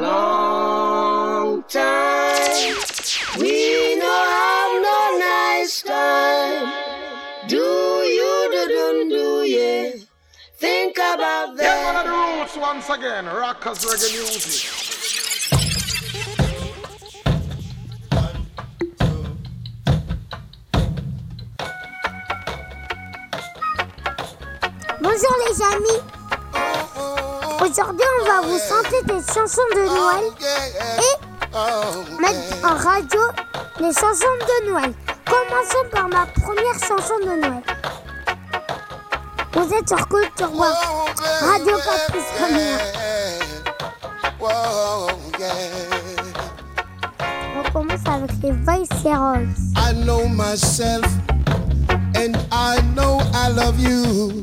long time. We no have no nice time. Do you do do do yeah? Think about that. Get one of the roots once again. Rockers reggae music. Bonjour les amis. Aujourd'hui, on va vous chanter des chansons de Noël et mettre en radio les chansons de Noël. Commençons par ma première chanson de Noël. Vous êtes sur Culture Bois, Radio Campus Première. On commence avec les Vice Heroes. I know myself and I know I love you.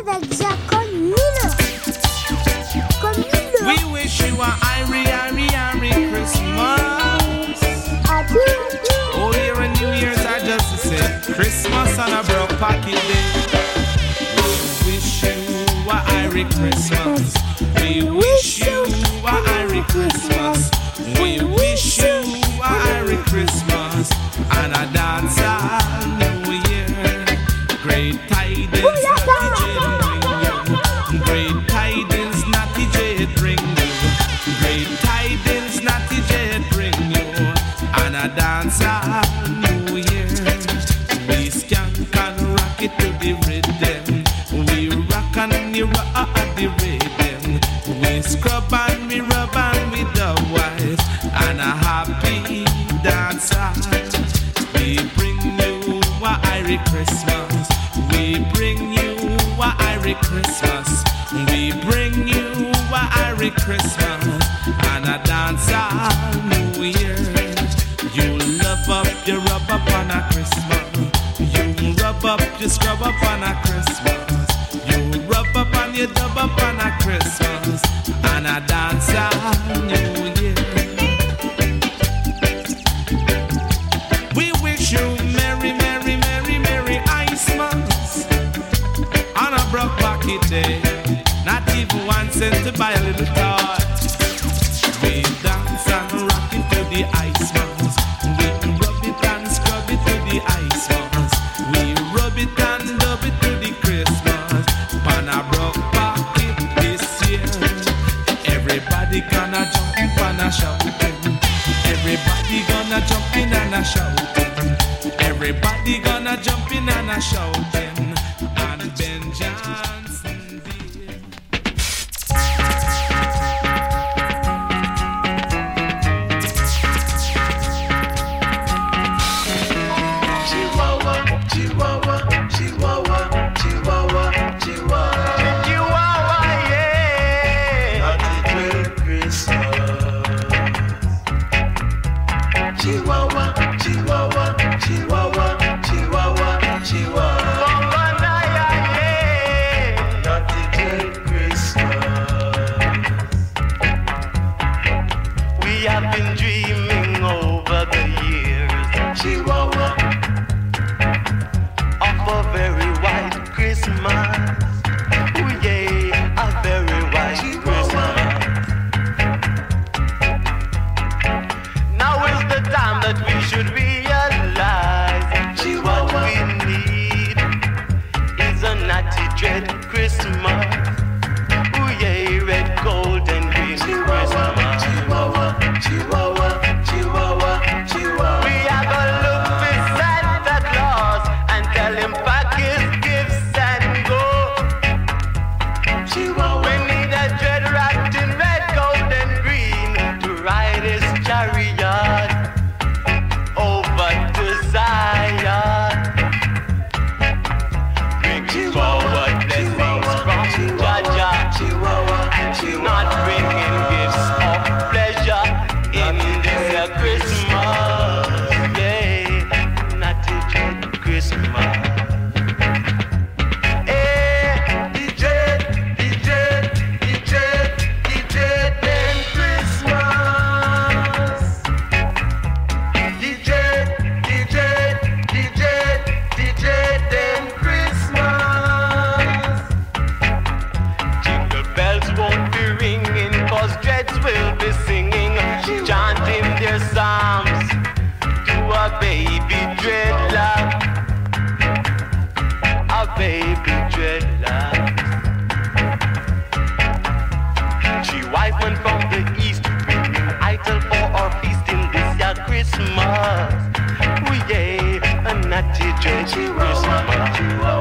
avec. Comme. We wish you a Irie, Irie, Irie Christmas. Happy Oh, here and New Year's are just the same. Christmas on a broke pocket day. We wish you a Irie Christmas. We wish you a Irie Christmas. you scrub up on a Christmas. You rub up and you dub up on a Christmas. And I dance on You baby dreadlocks. She wife went from the east, bringing idol for our feast in this year Christmas. Oh yeah, a natty dread Christmas.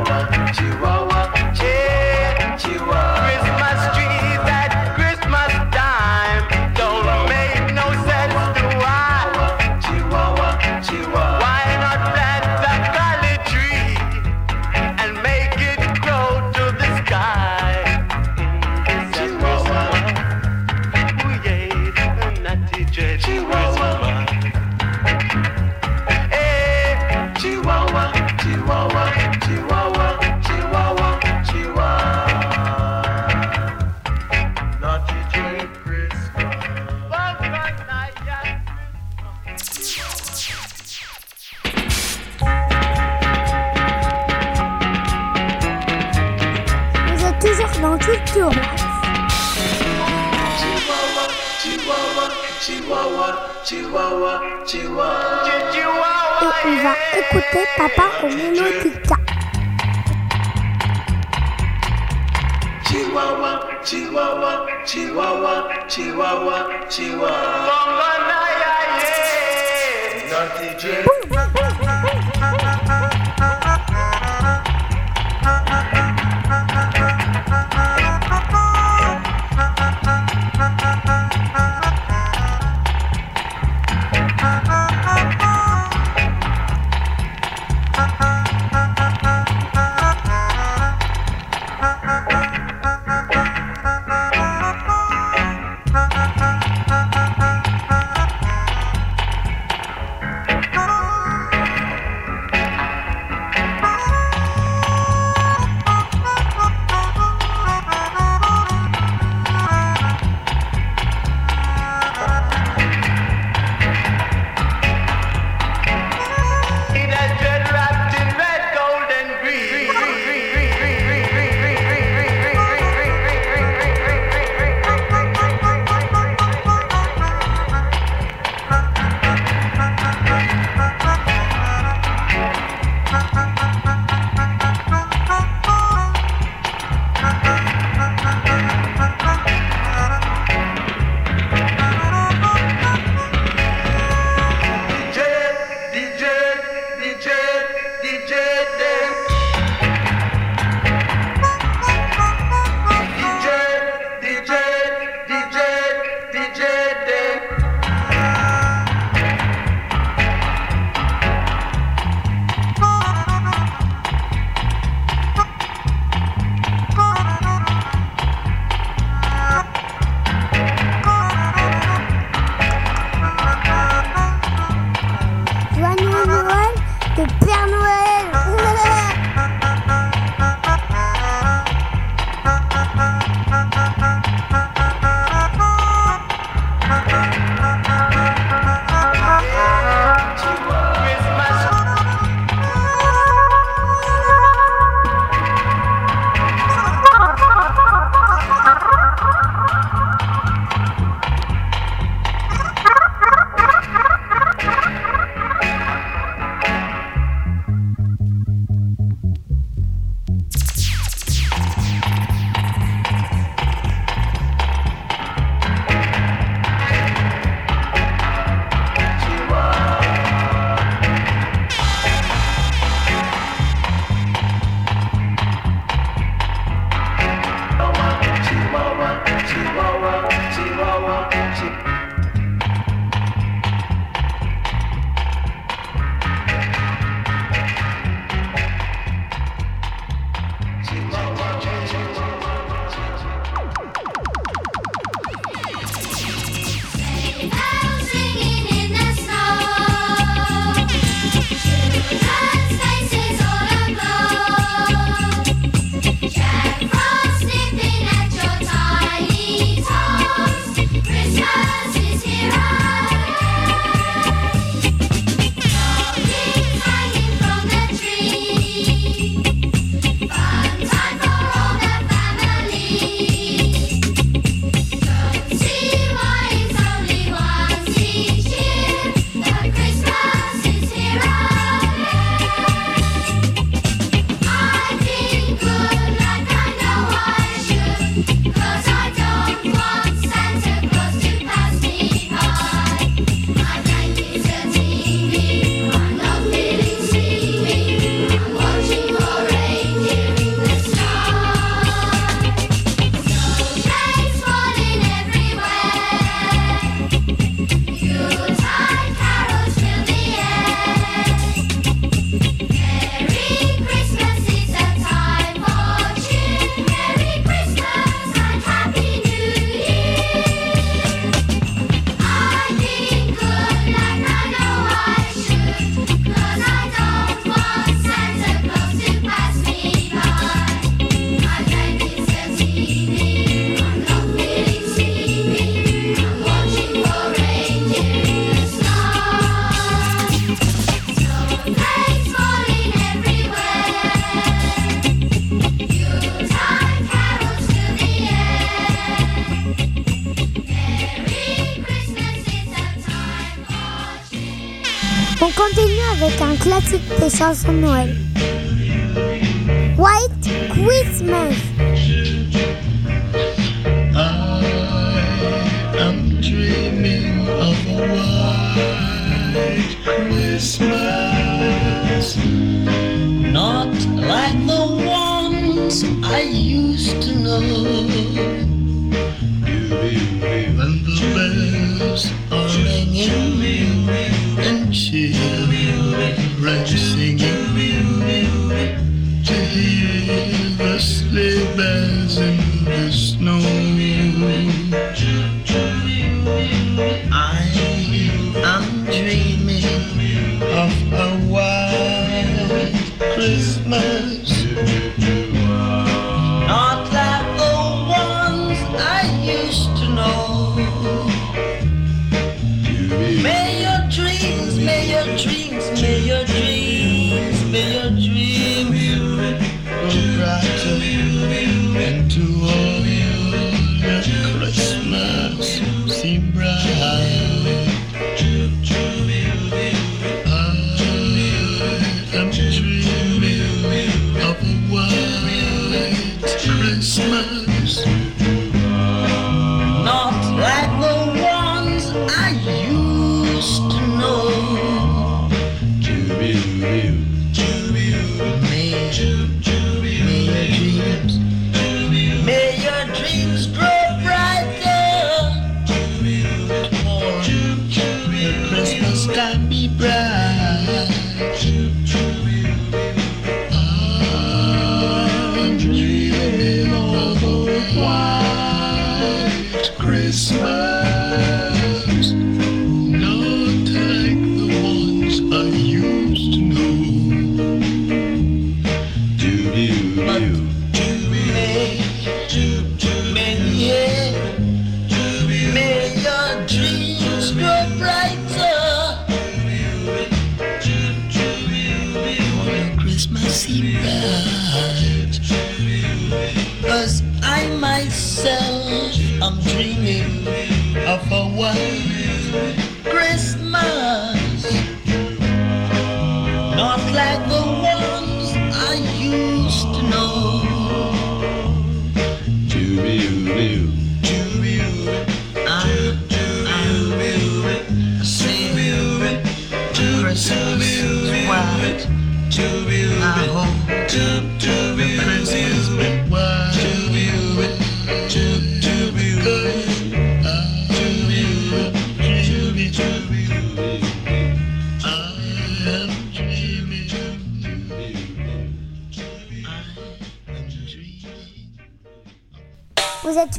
Des chansons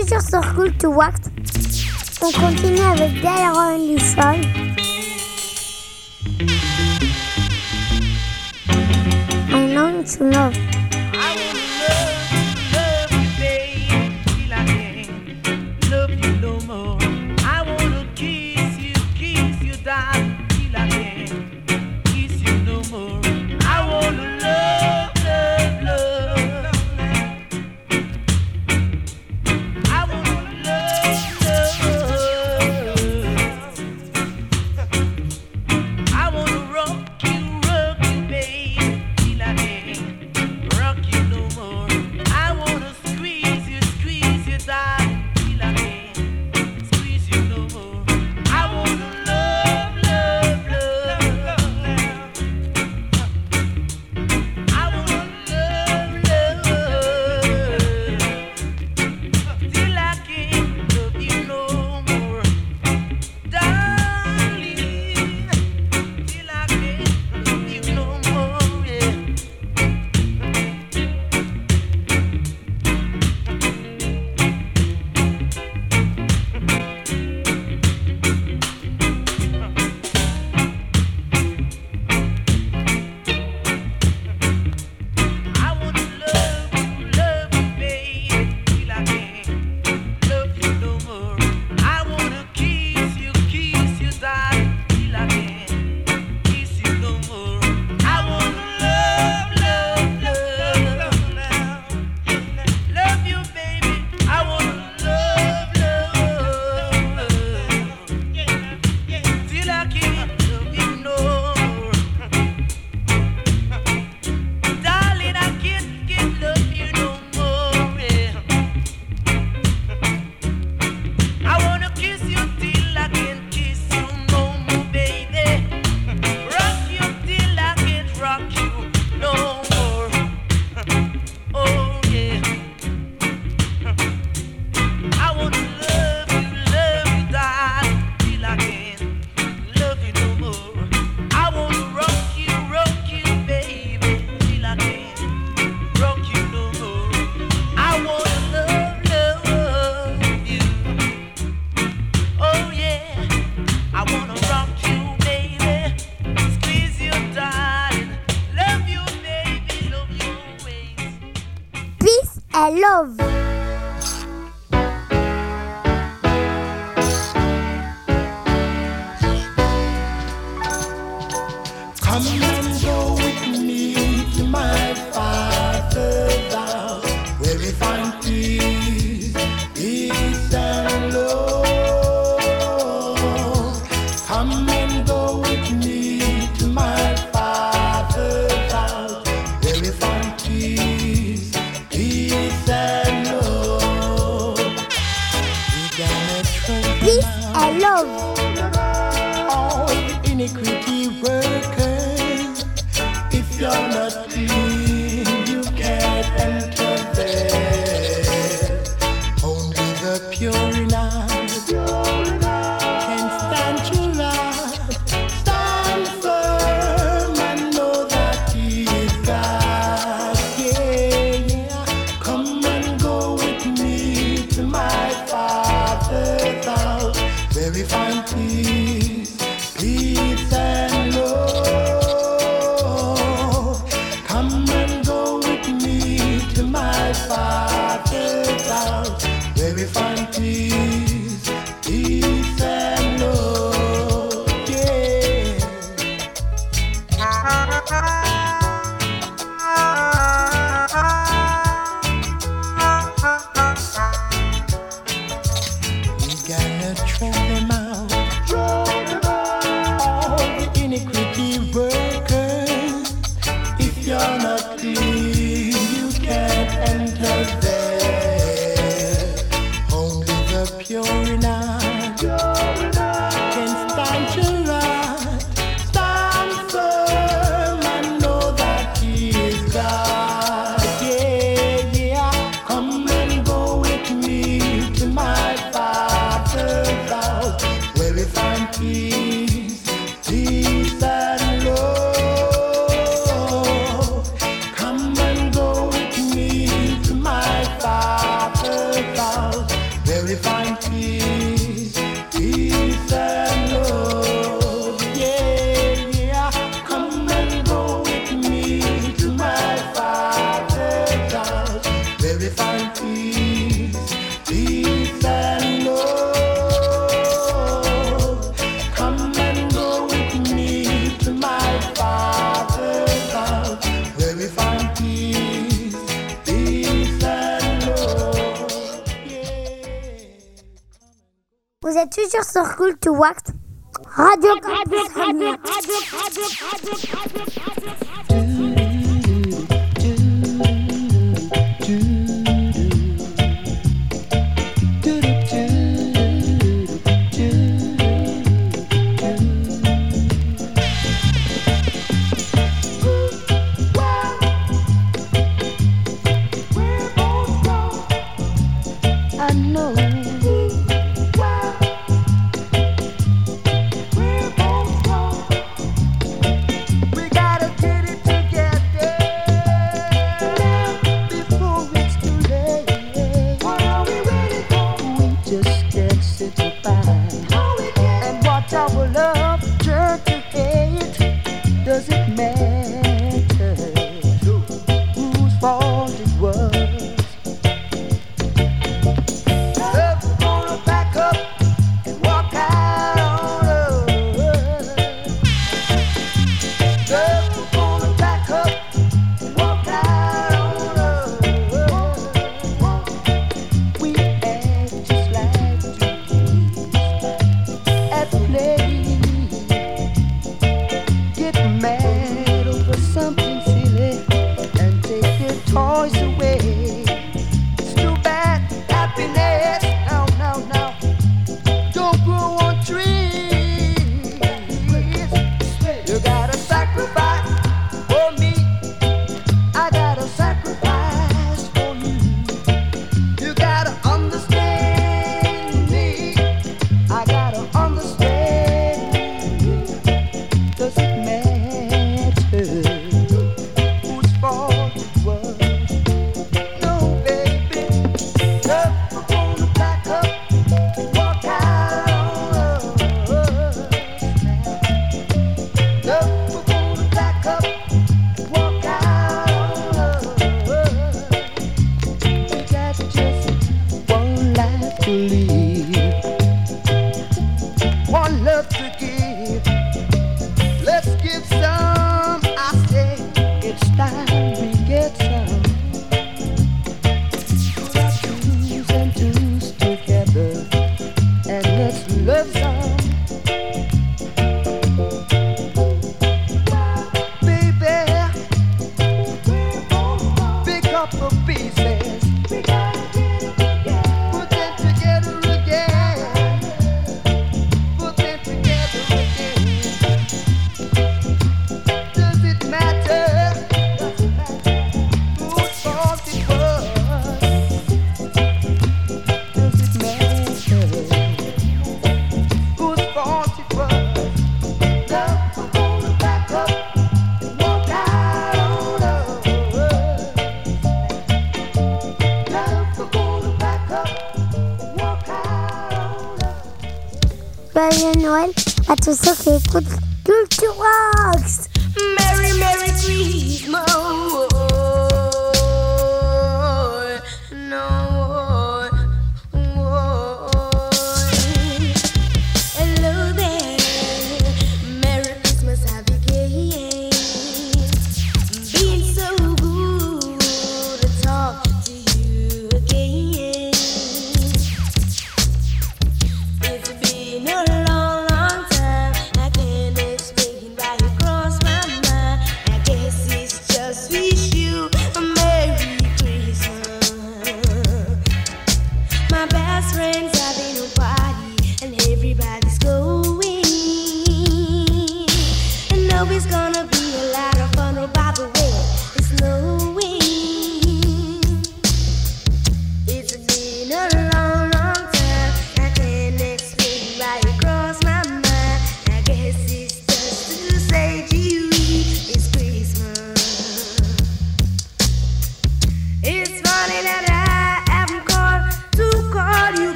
am dreaming. Vous êtes toujours sur Culture Wax On continue avec Dale Listen. I know to love. your circle to wax. Radio Campus to subscribe.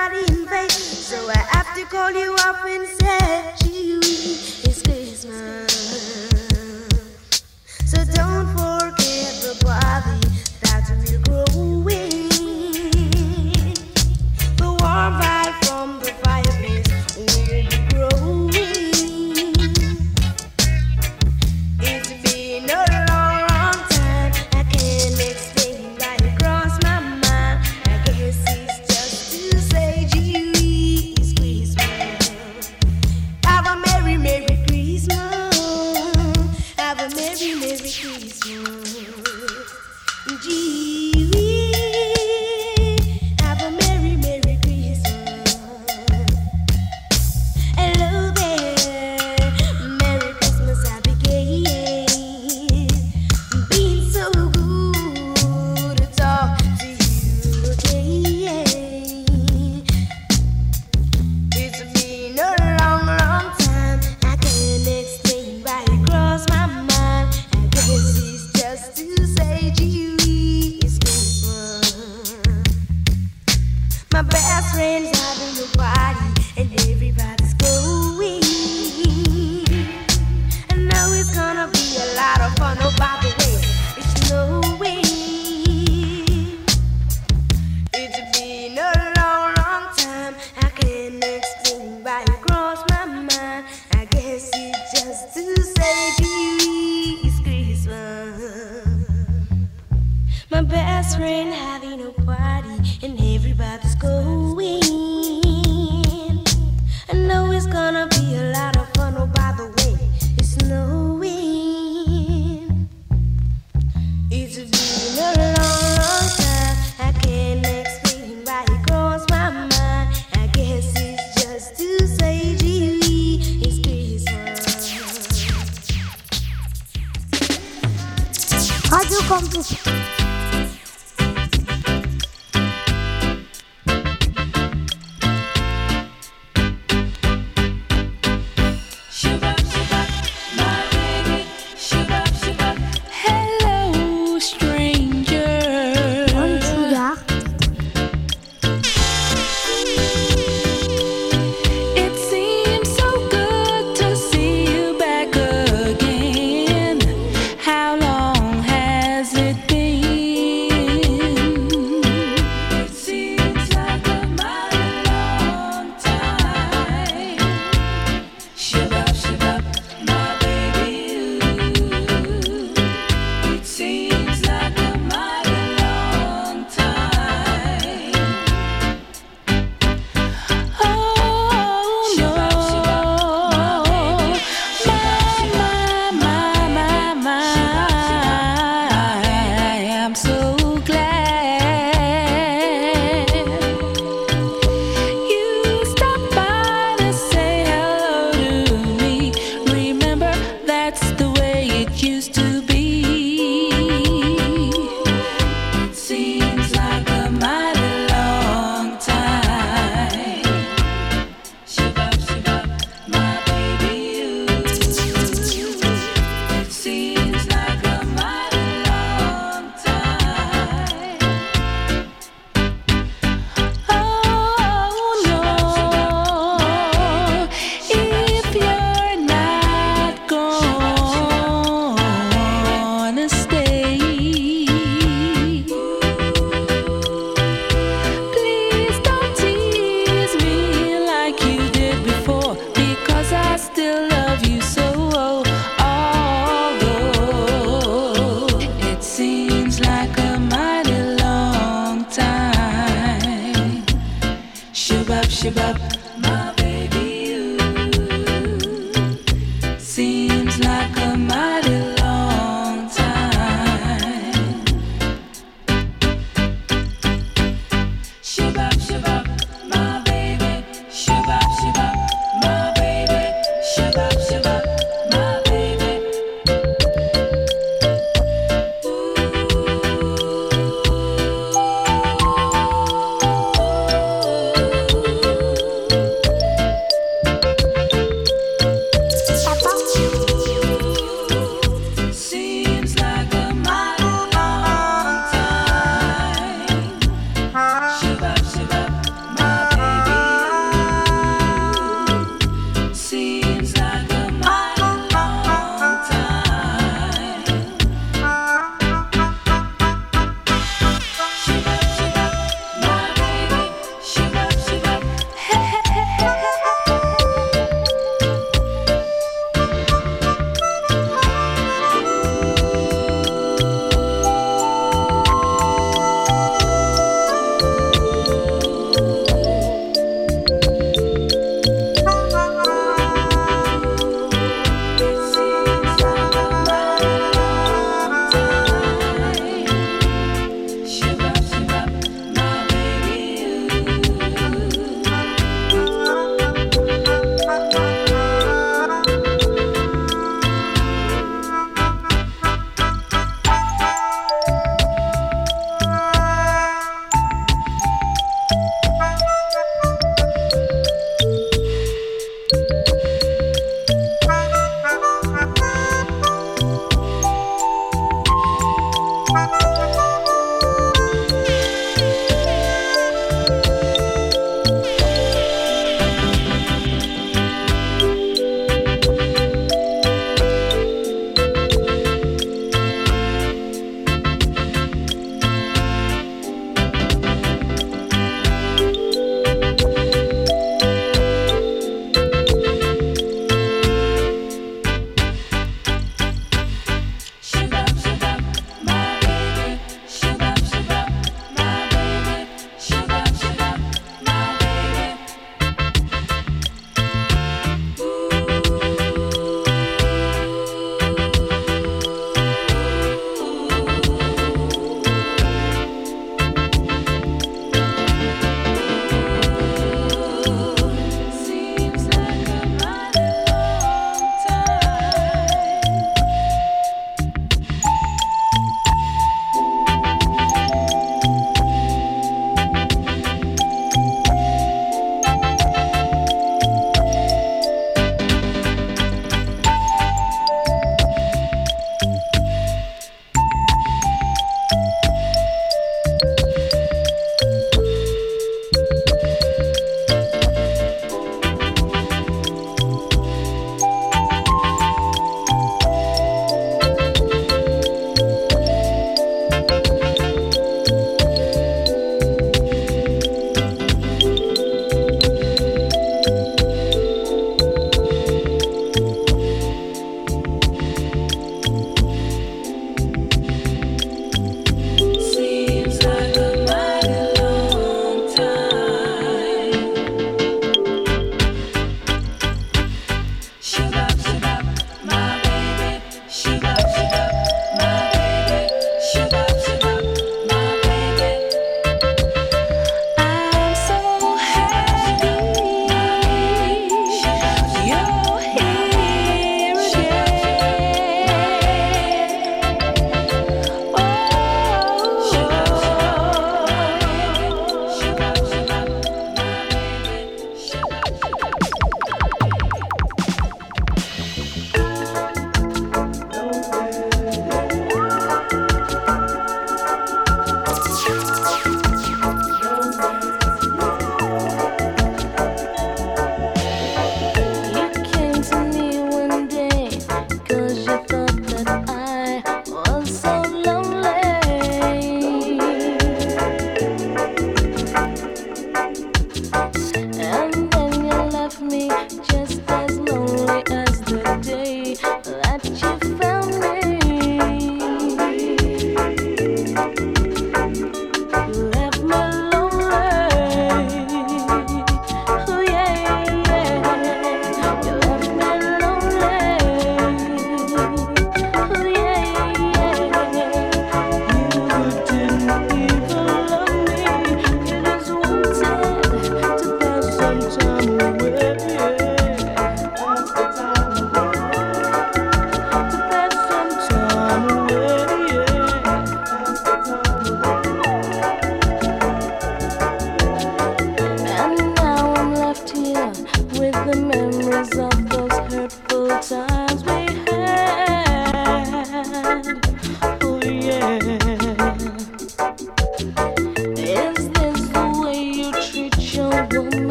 not in vain. So I have to call you up and say, Kiwi, it's Christmas. So don't forget the party that's a miracle.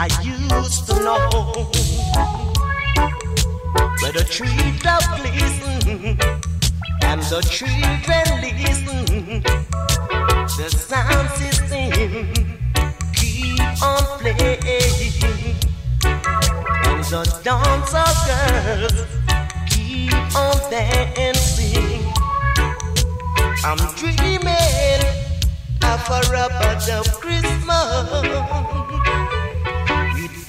I used to know where the tree of glisten and the children listen. The sound system keep on playing, and the dancer girls keep on dancing. I'm dreaming of a rubber Christmas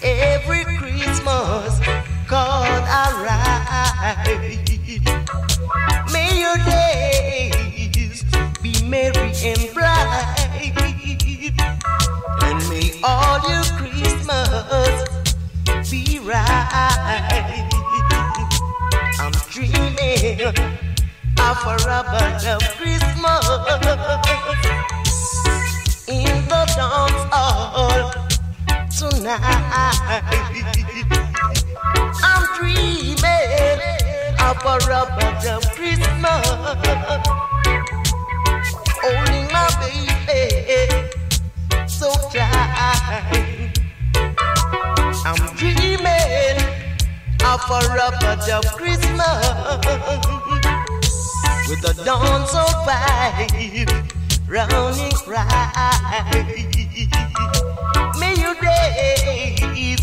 every Christmas called alright. May your days be merry and bright, and may all your Christmas be right. I'm dreaming of a of Christmas in the dance hall tonight. I'm dreaming of a rubber of Christmas, holding my baby so tight. I'm dreaming of a rubber of Christmas with the dance so vibe, running right. Days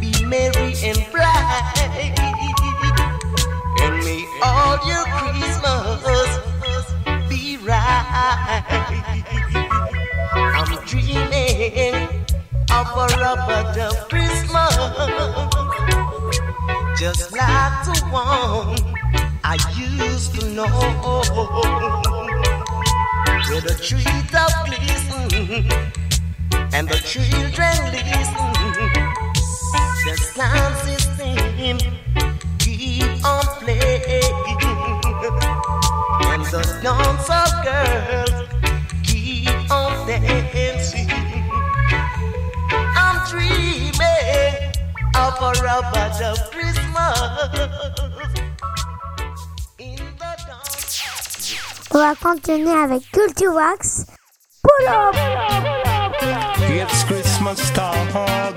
be merry and bright, and may all your Christmas be right. I'm dreaming of a rubber Christmas, just like the one I used to know, where the trees of glisten and the children listen. The sound system keep on playing, and the dancer girls keep on dancing. I'm dreaming of a rubber of Christmas. Dance. On va continuer avec Culture Wax. Pull up! Christmas time.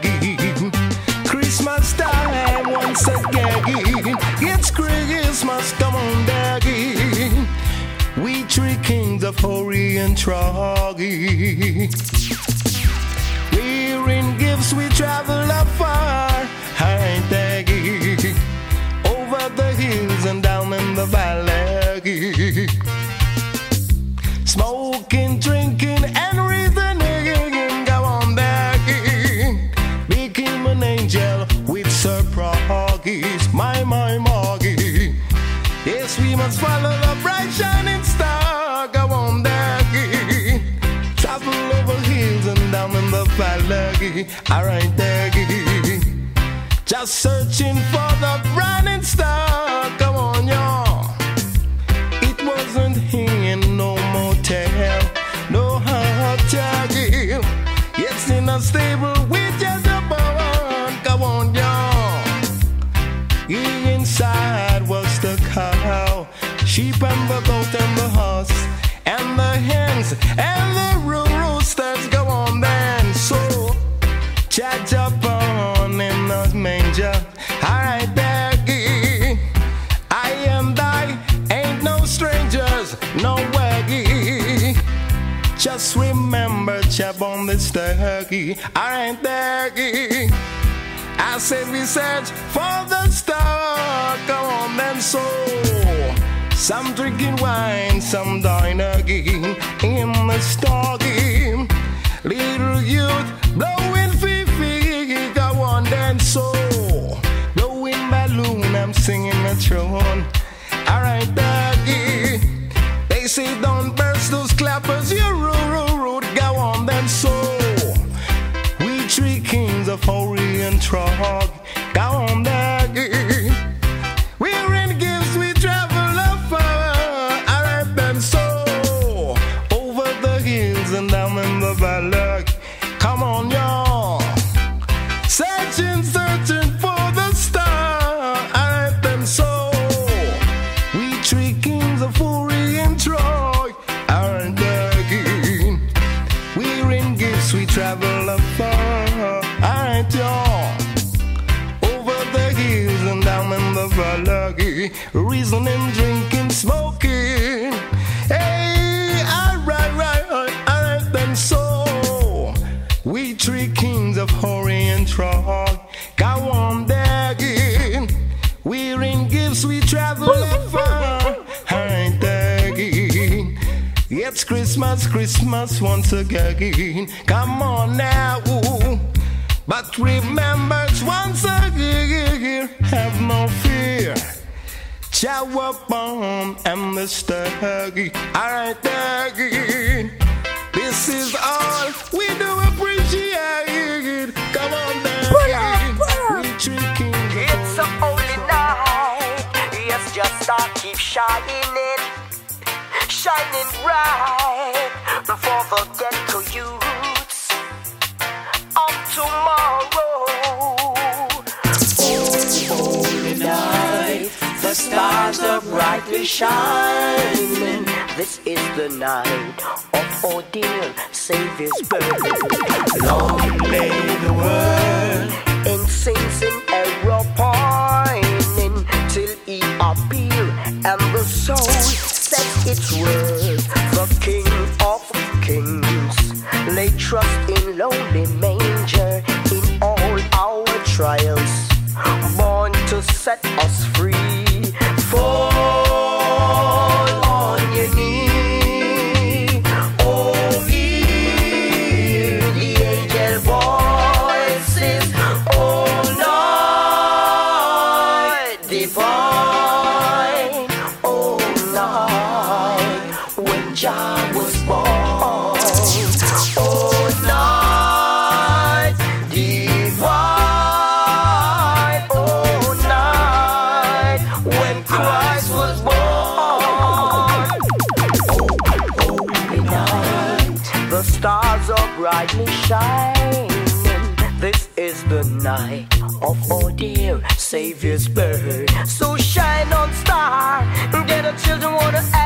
Christmas time once again. It's Christmas, come on, Daggy. We three kings of Orient Troggy. We're in gifts, we travel afar. Hi, Daggy. Over the hills and down in the valley. Smoking, drinking, Proggies. My, my, Moggy. Yes, we must follow the bright shining star. Go on back. Travel over hills and down in the valley. Alright, there. Just searching for the bright star. Come on, y'all. It wasn't here, no motel, no hotel. Yes, in a stable sheep and the goat and the horse, and the hens and the roosters. Go on then, so judge upon in the manger. Alright, there, I and I ain't no strangers, no waggy. Just remember, chap on this turkey. I ain't there. I said we search for the star. Come on, then so. Some drinking wine, some dine in the game. Little youth blowing fifi. Go on, then so. Blowing balloon, I'm singing a tune. Alright, doggy. They say don't burst those clappers, you rude, rude, rude. Go on, then so. We three kings of Orient Trog. Go on, lives we travel far. Ain't again. It's Christmas, Christmas once again. Come on now. But remember once again, have no fear. Chow up on and Mr. Huggy. Alright, Huggy. This is all we do appreciate. shining, shining bright before the ghetto youths of tomorrow. Oh, holy night, the stars are brightly shining. This is the night of ordeal, Savior's birth. Long lay the world in sins and error till he appear and the soul said its word. The King of Kings lay trust in lonely manger in all our trials, born to set us free. For Christ was born. Holy night, the stars are brightly shining. This is the night of our dear Savior's birth. So shine on, star, Get our children water.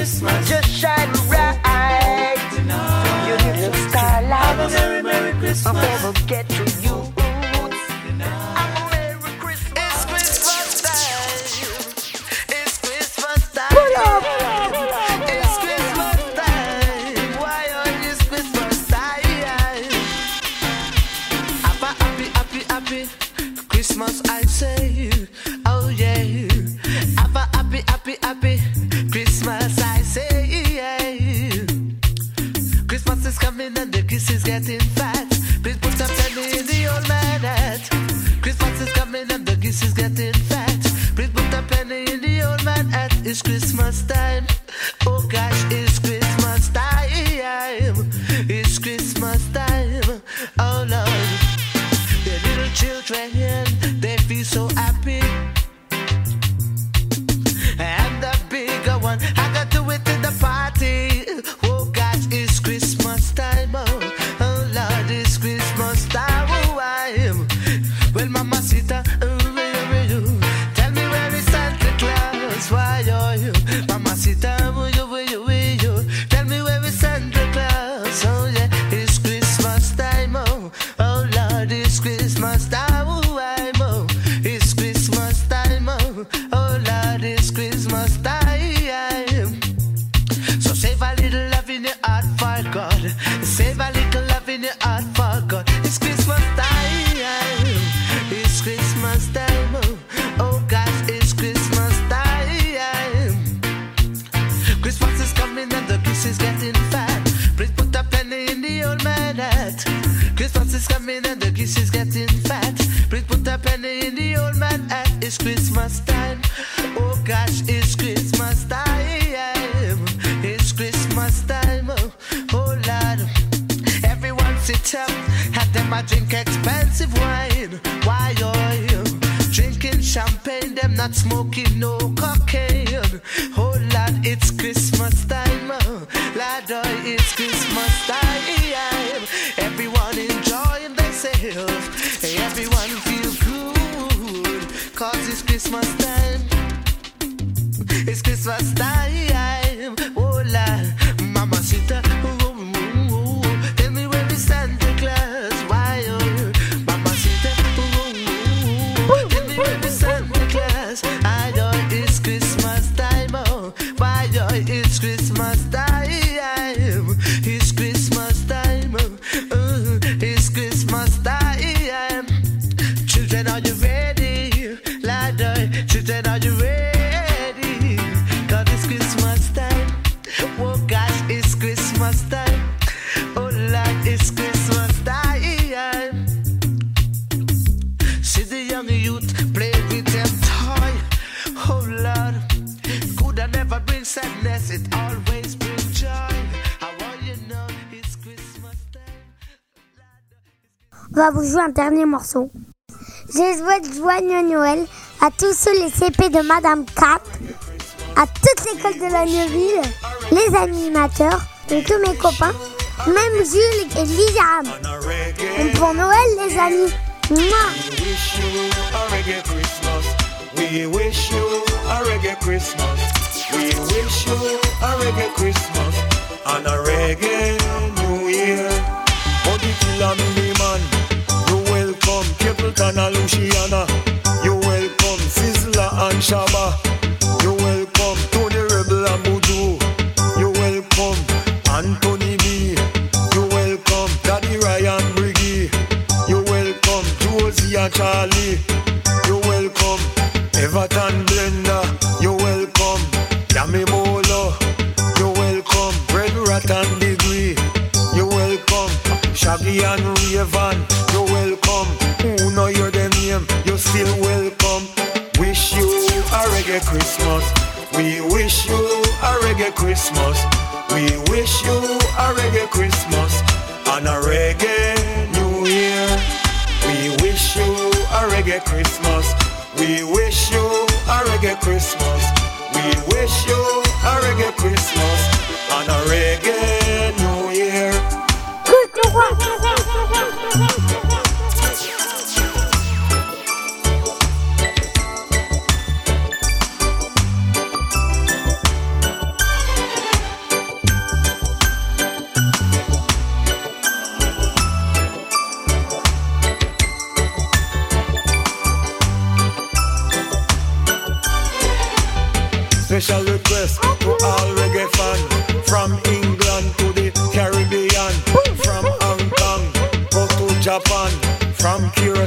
Christmas. Just shine bright. Tonight. Your little starlight. Have a merry, merry Christmas. Get is coming and the kiss is getting fat. Please put a penny in the old man hat. It's Christmas time. Oh gosh, it's Christmas time. It's Christmas time. Oh, oh Lord. Everyone sit up, have them a drink expensive wine. Why are you drinking champagne? Them not smoking no cocaine. Oh dernier morceau. Je souhaite joyeux Noël à tous ceux les CP de Madame Cat, à toute l'école de la Neuville, les animateurs, et tous mes copains, même Jules et Liam. Donc pour Noël, les amis. Welcome Capleton and Luciano. You welcome Sizzla and Shabba. You welcome Tony Rebel and Buju. You welcome Anthony B. You welcome Daddy Ryan Briggy. You welcome Josie and Charlie. Christmas. We wish you a reggae Christmas and a reggae New Year. We wish you a reggae Christmas. We wish you a reggae Christmas. We wish you a reggae Christmas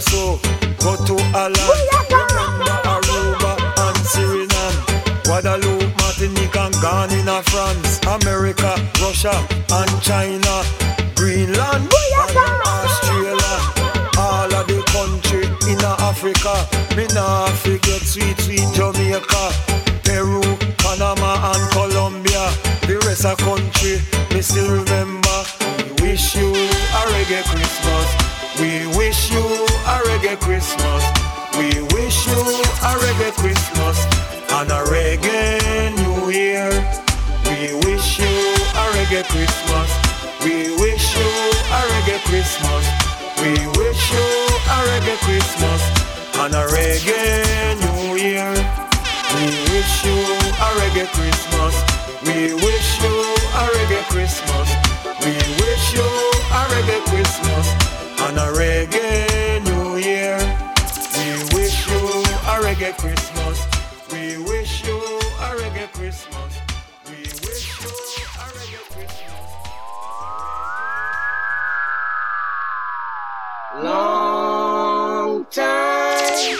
Curacao go to Alan, remember Aruba and Suriname, Guadeloupe, Martinique and Ghana, France, America, Russia and China, Greenland, Australia, all of the country in Africa. Me nah forget sweet, sweet Jamaica, Peru, Panama and Colombia. The rest of the country, me still remember. We wish you a reggae Christmas. We wish you reggae Christmas. We wish you a reggae Christmas and a reggae New Year. We wish you a reggae Christmas. We wish you a reggae Christmas. We wish you a reggae Christmas and a reggae New Year. We wish you a reggae Christmas. We wish you a reggae Christmas. We reggae Christmas. We wish you a reggae Christmas. We wish you a reggae Christmas. Long time.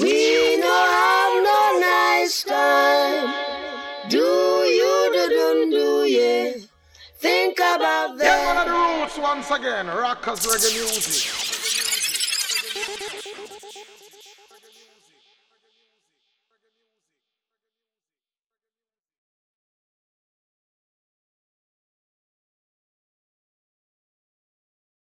We no have no nice time. Do you do do do yeah. Think about that. Yeah, one of the roots once again. Rockers reggae music.